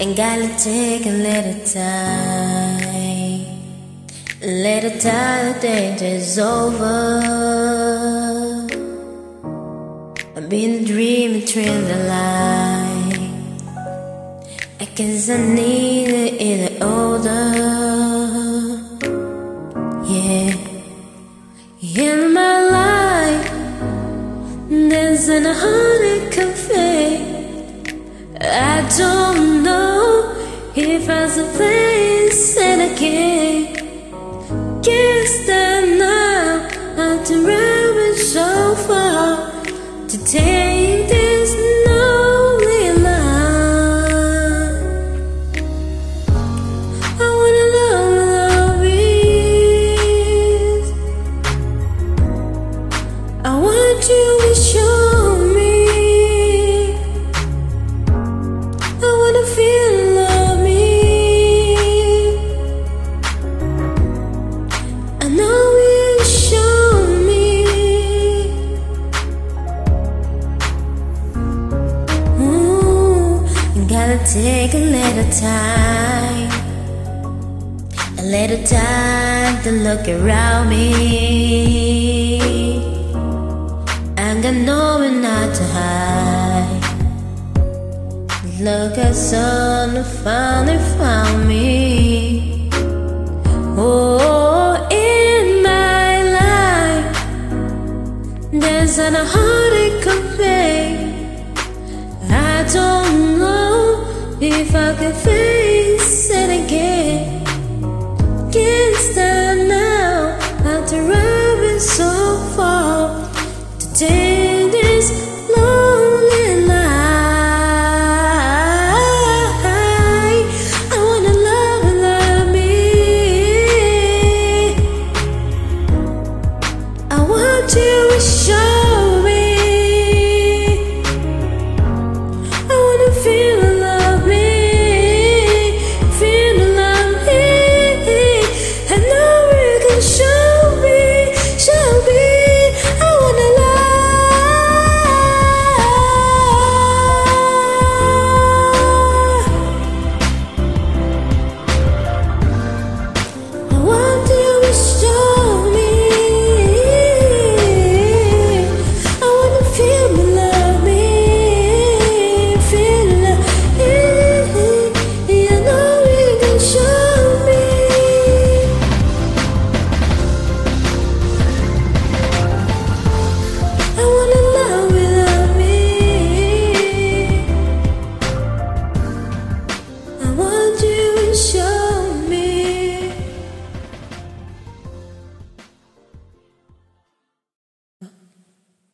and gotta take a little time. A little time, the danger's over. I've been dreaming, through the light. I guess I need it either older. Yeah, in my life, there's an heartache cafe. I don't know if I should face it again. Guess that now after take a little time, a little time to look around me. I know it not to hide. Look at sun finally found me. Oh, in my life, there's an heartache cafe. I don't know if I could face it again, can't stand now after I've been so far to take this lonely night. I wanna love love me. I want you to show.